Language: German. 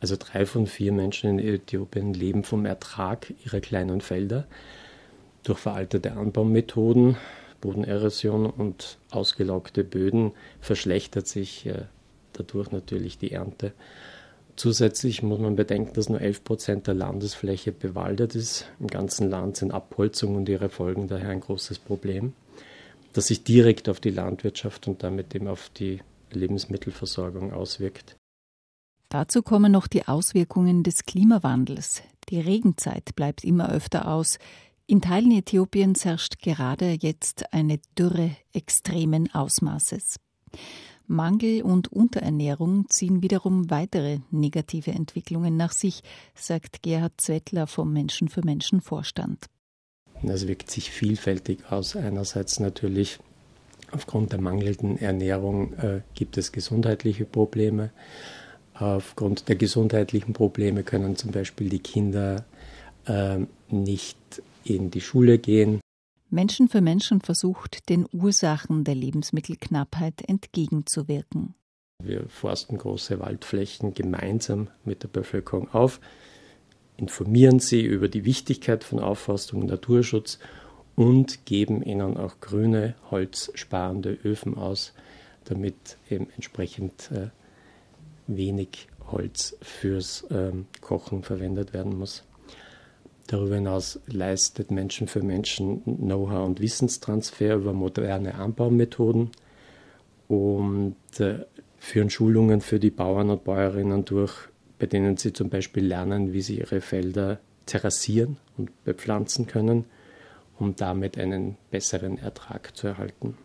Also drei von vier Menschen in Äthiopien leben vom Ertrag ihrer kleinen Felder. Durch veraltete Anbaumethoden, Bodenerosion und ausgelaugte Böden verschlechtert sich äh, dadurch natürlich die Ernte. Zusätzlich muss man bedenken, dass nur 11 Prozent der Landesfläche bewaldet ist. Im ganzen Land sind Abholzung und ihre Folgen daher ein großes Problem, das sich direkt auf die Landwirtschaft und damit eben auf die Lebensmittelversorgung auswirkt. Dazu kommen noch die Auswirkungen des Klimawandels. Die Regenzeit bleibt immer öfter aus. In Teilen Äthiopiens herrscht gerade jetzt eine Dürre extremen Ausmaßes. Mangel und Unterernährung ziehen wiederum weitere negative Entwicklungen nach sich, sagt Gerhard Zwettler vom Menschen für Menschen Vorstand. Das wirkt sich vielfältig aus. Einerseits natürlich aufgrund der mangelnden Ernährung äh, gibt es gesundheitliche Probleme. Aufgrund der gesundheitlichen Probleme können zum Beispiel die Kinder äh, nicht in die Schule gehen. Menschen für Menschen versucht, den Ursachen der Lebensmittelknappheit entgegenzuwirken. Wir forsten große Waldflächen gemeinsam mit der Bevölkerung auf, informieren sie über die Wichtigkeit von Aufforstung und Naturschutz und geben ihnen auch grüne, holzsparende Öfen aus, damit eben entsprechend äh, wenig Holz fürs ähm, Kochen verwendet werden muss. Darüber hinaus leistet Menschen für Menschen Know-how und Wissenstransfer über moderne Anbaumethoden und äh, führen Schulungen für die Bauern und Bäuerinnen durch, bei denen sie zum Beispiel lernen, wie sie ihre Felder terrassieren und bepflanzen können, um damit einen besseren Ertrag zu erhalten.